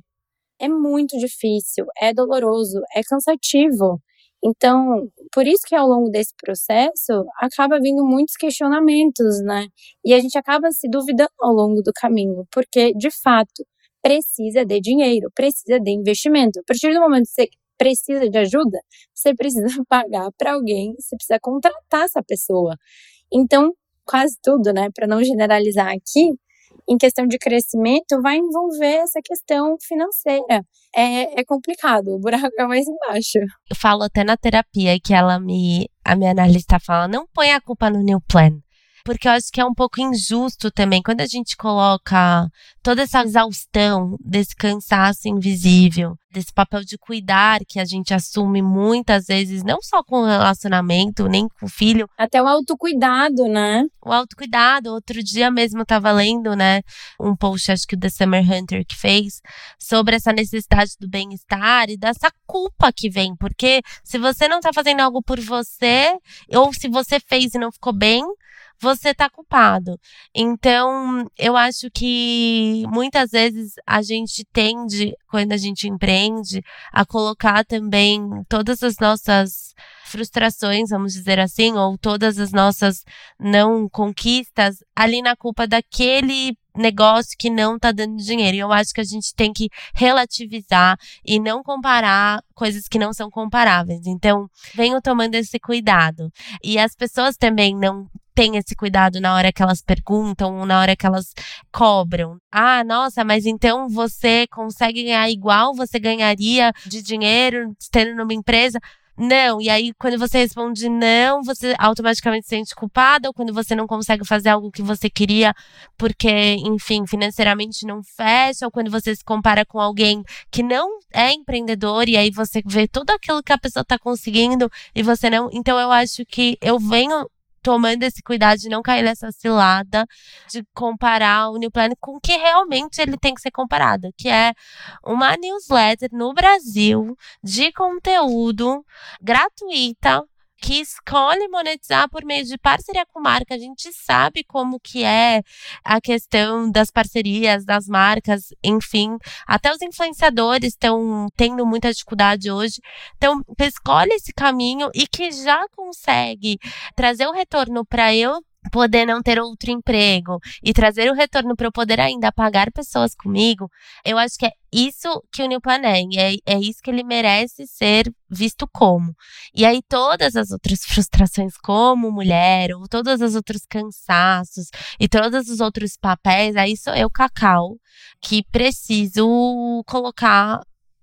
[SPEAKER 1] é muito difícil, é doloroso, é cansativo. Então, por isso que ao longo desse processo acaba vindo muitos questionamentos, né? E a gente acaba se duvidando ao longo do caminho, porque de fato precisa de dinheiro, precisa de investimento. A partir do momento que você precisa de ajuda, você precisa pagar para alguém, você precisa contratar essa pessoa. Então, quase tudo, né, para não generalizar aqui, em questão de crescimento, vai envolver essa questão financeira. É, é complicado, o buraco é mais embaixo.
[SPEAKER 2] Eu falo até na terapia que ela me. A minha analista fala: não põe a culpa no New Plan porque eu acho que é um pouco injusto também quando a gente coloca toda essa exaustão desse cansaço invisível, desse papel de cuidar que a gente assume muitas vezes, não só com o relacionamento, nem com o filho.
[SPEAKER 1] Até o autocuidado, né?
[SPEAKER 2] O autocuidado. Outro dia mesmo eu tava lendo, né, um post, acho que o The Summer Hunter que fez, sobre essa necessidade do bem-estar e dessa culpa que vem. Porque se você não tá fazendo algo por você, ou se você fez e não ficou bem, você está culpado. Então, eu acho que muitas vezes a gente tende, quando a gente empreende, a colocar também todas as nossas frustrações, vamos dizer assim, ou todas as nossas não conquistas ali na culpa daquele negócio que não tá dando dinheiro. E eu acho que a gente tem que relativizar e não comparar coisas que não são comparáveis. Então, venho tomando esse cuidado. E as pessoas também não têm esse cuidado na hora que elas perguntam, na hora que elas cobram. Ah, nossa, mas então você consegue ganhar igual você ganharia de dinheiro tendo numa empresa? não. E aí, quando você responde não, você automaticamente se sente culpada, ou quando você não consegue fazer algo que você queria, porque, enfim, financeiramente não fecha, ou quando você se compara com alguém que não é empreendedor, e aí você vê tudo aquilo que a pessoa está conseguindo e você não. Então, eu acho que eu venho tomando esse cuidado de não cair nessa cilada de comparar o New Planet com o que realmente ele tem que ser comparado, que é uma newsletter no Brasil de conteúdo gratuita que escolhe monetizar por meio de parceria com marca. A gente sabe como que é a questão das parcerias, das marcas, enfim. Até os influenciadores estão tendo muita dificuldade hoje. Então, escolhe esse caminho e que já consegue trazer o retorno para eu poder não ter outro emprego e trazer o retorno para eu poder ainda pagar pessoas comigo, eu acho que é isso que o New Plan é, é, é isso que ele merece ser visto como. E aí todas as outras frustrações como mulher, ou todos os outros cansaços e todos os outros papéis, aí sou eu, Cacau, que preciso colocar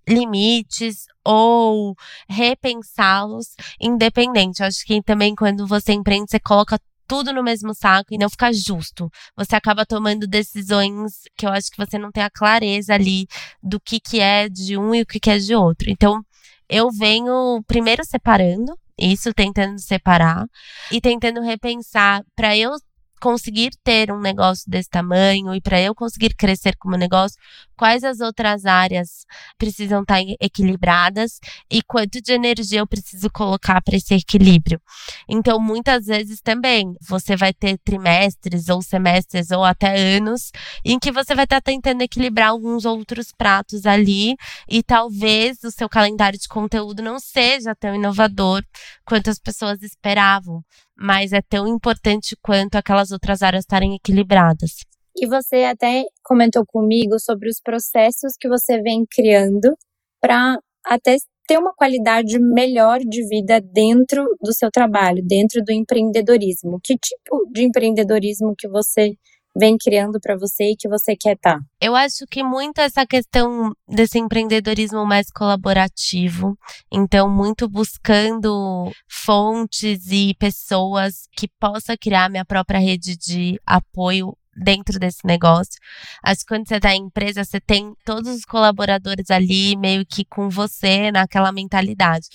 [SPEAKER 2] limites ou repensá-los independente. Eu acho que também quando você empreende, você coloca tudo no mesmo saco e não fica justo. Você acaba tomando decisões que eu acho que você não tem a clareza ali do que, que é de um e o que, que é de outro. Então, eu venho primeiro separando isso, tentando separar e tentando repensar para eu conseguir ter um negócio desse tamanho e para eu conseguir crescer como negócio, quais as outras áreas precisam estar tá equilibradas e quanto de energia eu preciso colocar para esse equilíbrio. Então, muitas vezes também você vai ter trimestres ou semestres ou até anos em que você vai estar tá tentando equilibrar alguns outros pratos ali e talvez o seu calendário de conteúdo não seja tão inovador quanto as pessoas esperavam mas é tão importante quanto aquelas outras áreas estarem equilibradas.
[SPEAKER 1] E você até comentou comigo sobre os processos que você vem criando para até ter uma qualidade melhor de vida dentro do seu trabalho, dentro do empreendedorismo. Que tipo de empreendedorismo que você vem criando para você e que você quer estar? Tá?
[SPEAKER 2] Eu acho que muito essa questão desse empreendedorismo mais colaborativo, então muito buscando fontes e pessoas que possa criar minha própria rede de apoio dentro desse negócio. Acho que quando você está em empresa, você tem todos os colaboradores ali meio que com você naquela mentalidade.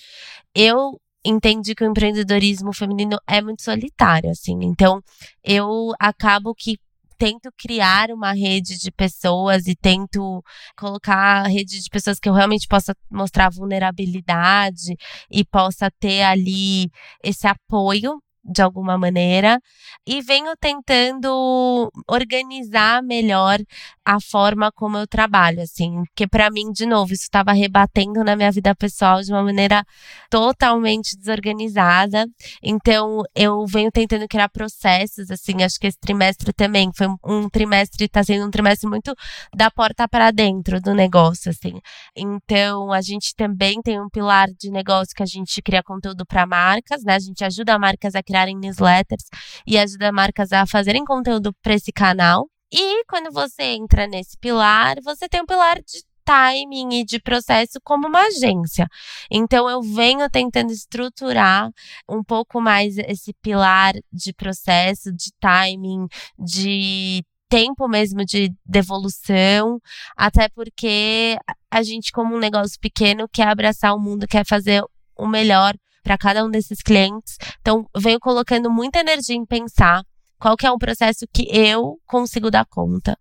[SPEAKER 2] Eu entendi que o empreendedorismo feminino é muito solitário, assim. Então, eu acabo que tento criar uma rede de pessoas e tento colocar a rede de pessoas que eu realmente possa mostrar vulnerabilidade e possa ter ali esse apoio de alguma maneira e venho tentando organizar melhor a forma como eu trabalho, assim, porque para mim, de novo, isso estava rebatendo na minha vida pessoal de uma maneira totalmente desorganizada. Então, eu venho tentando criar processos, assim, acho que esse trimestre também foi um trimestre, está sendo um trimestre muito da porta para dentro do negócio, assim. Então, a gente também tem um pilar de negócio que a gente cria conteúdo para marcas, né? A gente ajuda marcas a criarem newsletters e ajuda marcas a fazerem conteúdo para esse canal. E quando você entra nesse pilar, você tem um pilar de timing e de processo como uma agência. Então eu venho tentando estruturar um pouco mais esse pilar de processo, de timing, de tempo mesmo de devolução, até porque a gente como um negócio pequeno quer abraçar o mundo, quer fazer o melhor para cada um desses clientes. Então, venho colocando muita energia em pensar qual que é um processo que eu consigo dar conta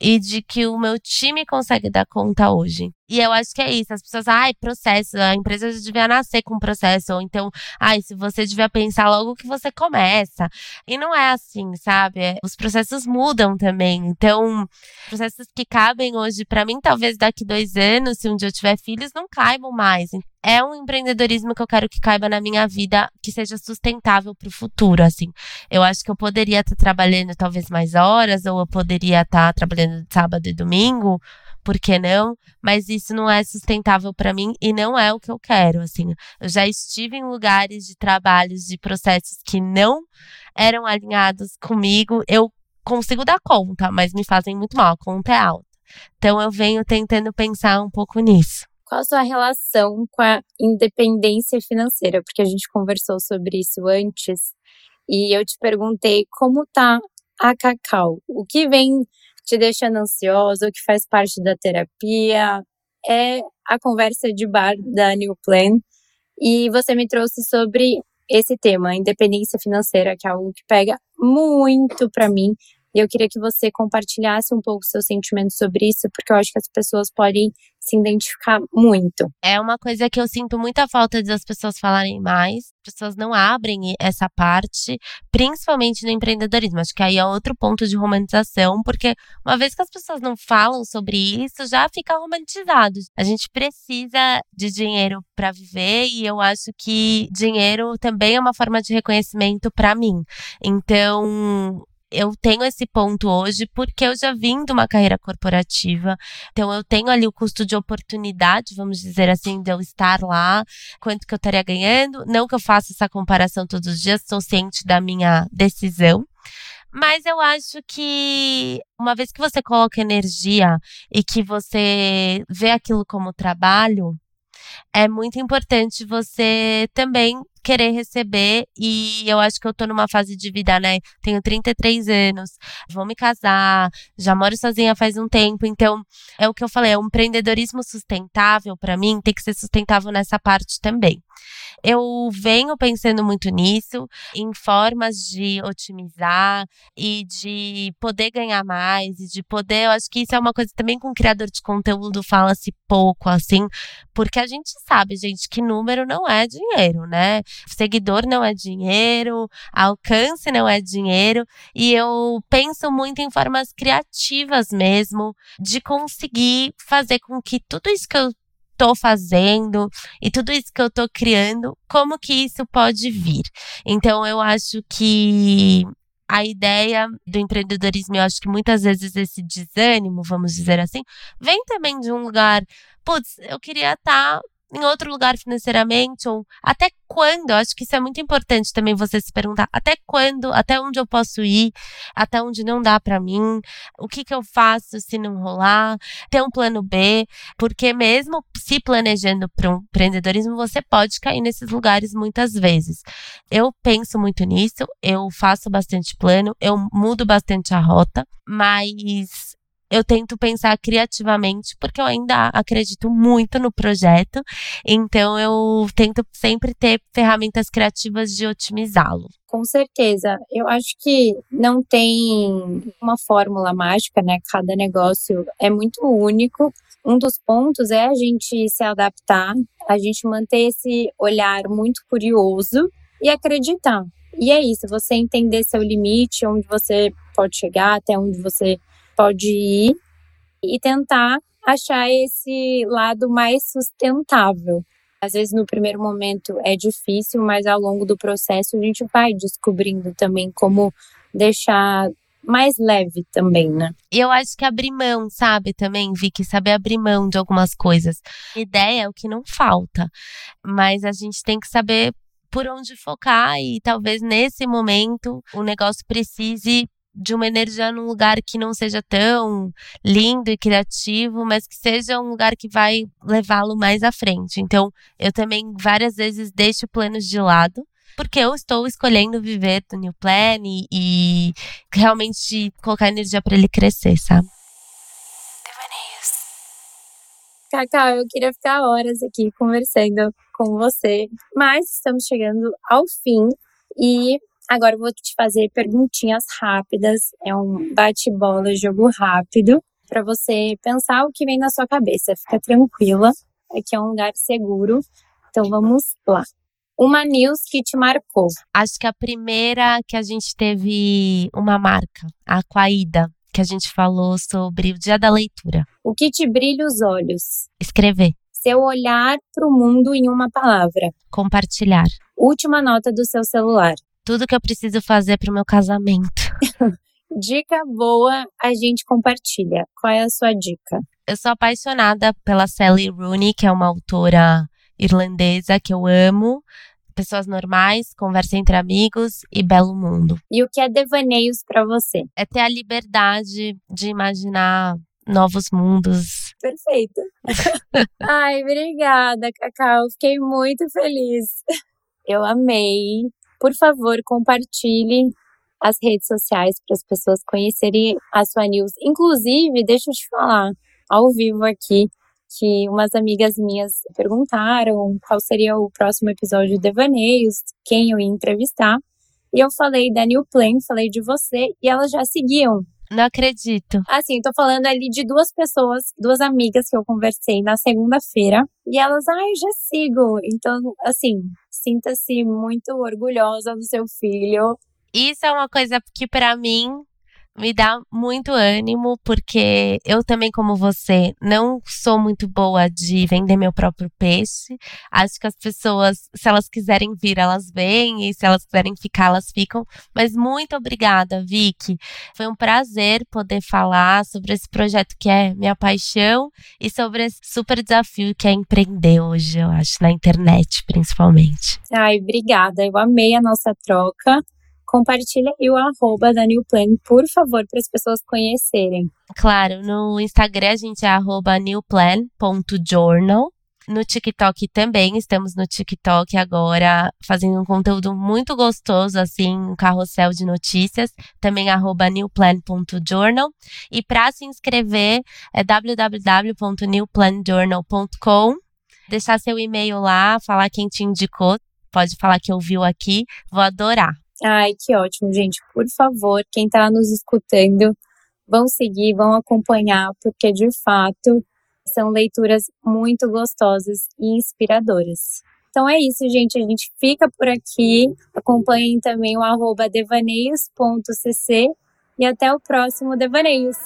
[SPEAKER 2] e de que o meu time consegue dar conta hoje. E eu acho que é isso. As pessoas, ai, processo, a empresa devia nascer com processo. Ou então, ai, se você devia pensar logo que você começa. E não é assim, sabe? É, os processos mudam também. Então, processos que cabem hoje, para mim, talvez daqui dois anos, se um dia eu tiver filhos, não caibam mais é um empreendedorismo que eu quero que caiba na minha vida, que seja sustentável para o futuro, assim. Eu acho que eu poderia estar tá trabalhando talvez mais horas, ou eu poderia estar tá trabalhando sábado e domingo, por que não? Mas isso não é sustentável para mim e não é o que eu quero, assim. Eu já estive em lugares de trabalhos, de processos que não eram alinhados comigo. Eu consigo dar conta, mas me fazem muito mal, a conta é alta. Então eu venho tentando pensar um pouco nisso.
[SPEAKER 1] Qual a sua relação com a independência financeira? Porque a gente conversou sobre isso antes e eu te perguntei como tá a Cacau. O que vem te deixando ansiosa, o que faz parte da terapia, é a conversa de bar da New Plan. E você me trouxe sobre esse tema, independência financeira, que é algo que pega muito para mim. E eu queria que você compartilhasse um pouco seus sentimentos sobre isso, porque eu acho que as pessoas podem se identificar muito.
[SPEAKER 2] É uma coisa que eu sinto muita falta das pessoas falarem mais. As pessoas não abrem essa parte, principalmente no empreendedorismo. Acho que aí é outro ponto de romantização, porque uma vez que as pessoas não falam sobre isso, já fica romantizado. A gente precisa de dinheiro para viver e eu acho que dinheiro também é uma forma de reconhecimento para mim. Então, eu tenho esse ponto hoje porque eu já vim de uma carreira corporativa. Então eu tenho ali o custo de oportunidade, vamos dizer assim, de eu estar lá, quanto que eu estaria ganhando. Não que eu faça essa comparação todos os dias, sou ciente da minha decisão. Mas eu acho que uma vez que você coloca energia e que você vê aquilo como trabalho, é muito importante você também querer receber e eu acho que eu tô numa fase de vida, né? Tenho 33 anos, vou me casar, já moro sozinha faz um tempo, então é o que eu falei, é um empreendedorismo sustentável para mim tem que ser sustentável nessa parte também. Eu venho pensando muito nisso, em formas de otimizar e de poder ganhar mais e de poder. Eu acho que isso é uma coisa também com criador de conteúdo fala-se pouco, assim, porque a gente sabe, gente, que número não é dinheiro, né? Seguidor não é dinheiro, alcance não é dinheiro. E eu penso muito em formas criativas mesmo de conseguir fazer com que tudo isso que eu estou fazendo e tudo isso que eu estou criando, como que isso pode vir? Então eu acho que a ideia do empreendedorismo, eu acho que muitas vezes esse desânimo, vamos dizer assim, vem também de um lugar, putz, eu queria estar tá em outro lugar financeiramente ou até quando? Eu acho que isso é muito importante também você se perguntar até quando, até onde eu posso ir, até onde não dá para mim, o que que eu faço se não rolar, ter um plano B, porque mesmo se planejando para um empreendedorismo, você pode cair nesses lugares muitas vezes. Eu penso muito nisso, eu faço bastante plano, eu mudo bastante a rota, mas eu tento pensar criativamente, porque eu ainda acredito muito no projeto. Então, eu tento sempre ter ferramentas criativas de otimizá-lo.
[SPEAKER 1] Com certeza. Eu acho que não tem uma fórmula mágica, né? Cada negócio é muito único. Um dos pontos é a gente se adaptar, a gente manter esse olhar muito curioso e acreditar. E é isso, você entender seu limite, onde você pode chegar, até onde você pode ir e tentar achar esse lado mais sustentável. Às vezes no primeiro momento é difícil, mas ao longo do processo a gente vai descobrindo também como deixar mais leve também, né?
[SPEAKER 2] E eu acho que abrir mão, sabe, também, Vicky, saber abrir mão de algumas coisas. Ideia é o que não falta, mas a gente tem que saber por onde focar e talvez nesse momento o negócio precise de uma energia num lugar que não seja tão lindo e criativo, mas que seja um lugar que vai levá-lo mais à frente. Então, eu também várias vezes deixo planos de lado, porque eu estou escolhendo viver do New Plan e, e realmente colocar energia para ele crescer, sabe?
[SPEAKER 1] Cacau, eu queria ficar horas aqui conversando com você, mas estamos chegando ao fim e Agora eu vou te fazer perguntinhas rápidas, é um bate-bola, jogo rápido, para você pensar o que vem na sua cabeça. Fica tranquila, aqui é um lugar seguro. Então vamos lá. Uma news que te marcou.
[SPEAKER 2] Acho que a primeira que a gente teve uma marca, a Aquaída, que a gente falou sobre o dia da leitura.
[SPEAKER 1] O que te brilha os olhos?
[SPEAKER 2] Escrever.
[SPEAKER 1] Seu olhar para o mundo em uma palavra.
[SPEAKER 2] Compartilhar.
[SPEAKER 1] Última nota do seu celular
[SPEAKER 2] tudo que eu preciso fazer para o meu casamento.
[SPEAKER 1] dica boa, a gente compartilha. Qual é a sua dica?
[SPEAKER 2] Eu sou apaixonada pela Sally Rooney, que é uma autora irlandesa que eu amo. Pessoas normais, conversa entre amigos e belo mundo.
[SPEAKER 1] E o que é devaneios para você?
[SPEAKER 2] É ter a liberdade de imaginar novos mundos.
[SPEAKER 1] Perfeito. Ai, obrigada, Cacau. Fiquei muito feliz. Eu amei por favor, compartilhe as redes sociais para as pessoas conhecerem a sua news. Inclusive, deixa eu te falar ao vivo aqui que umas amigas minhas perguntaram qual seria o próximo episódio de Devaneios, quem eu ia entrevistar. E eu falei da New Plan, falei de você, e elas já seguiam.
[SPEAKER 2] Não acredito.
[SPEAKER 1] Assim, tô falando ali de duas pessoas, duas amigas que eu conversei na segunda-feira. E elas, ai, ah, já sigo. Então, assim, sinta-se muito orgulhosa do seu filho.
[SPEAKER 2] Isso é uma coisa que para mim me dá muito ânimo, porque eu também, como você, não sou muito boa de vender meu próprio peixe. Acho que as pessoas, se elas quiserem vir, elas vêm, e se elas quiserem ficar, elas ficam. Mas muito obrigada, Vicky. Foi um prazer poder falar sobre esse projeto que é minha paixão e sobre esse super desafio que é empreender hoje, eu acho, na internet, principalmente.
[SPEAKER 1] Ai, obrigada. Eu amei a nossa troca compartilha aí o arroba da New Plan, por favor, para as pessoas conhecerem.
[SPEAKER 2] Claro, no Instagram a gente é arroba newplan.journal. No TikTok também, estamos no TikTok agora fazendo um conteúdo muito gostoso, assim, um carrossel de notícias, também arroba newplan.journal. E para se inscrever é www.newplanjournal.com deixar seu e-mail lá, falar quem te indicou, pode falar que ouviu aqui, vou adorar.
[SPEAKER 1] Ai, que ótimo, gente. Por favor, quem está nos escutando, vão seguir, vão acompanhar, porque de fato são leituras muito gostosas e inspiradoras. Então é isso, gente. A gente fica por aqui. Acompanhem também o arroba devaneios.cc e até o próximo Devaneios.